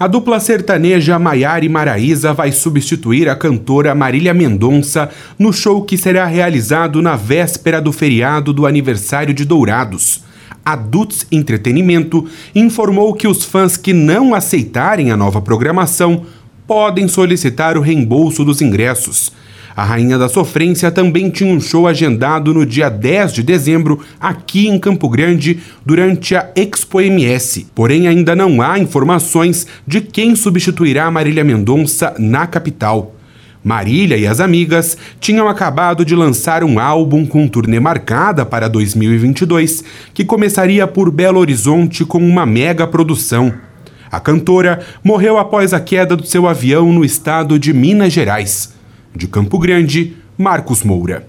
A dupla sertaneja Maiara Maraíza vai substituir a cantora Marília Mendonça no show que será realizado na véspera do feriado do aniversário de Dourados. A Dutz Entretenimento informou que os fãs que não aceitarem a nova programação podem solicitar o reembolso dos ingressos. A Rainha da Sofrência também tinha um show agendado no dia 10 de dezembro aqui em Campo Grande durante a Expo MS. Porém, ainda não há informações de quem substituirá Marília Mendonça na capital. Marília e as amigas tinham acabado de lançar um álbum com turnê marcada para 2022, que começaria por Belo Horizonte com uma mega produção. A cantora morreu após a queda do seu avião no estado de Minas Gerais. De Campo Grande, Marcos Moura.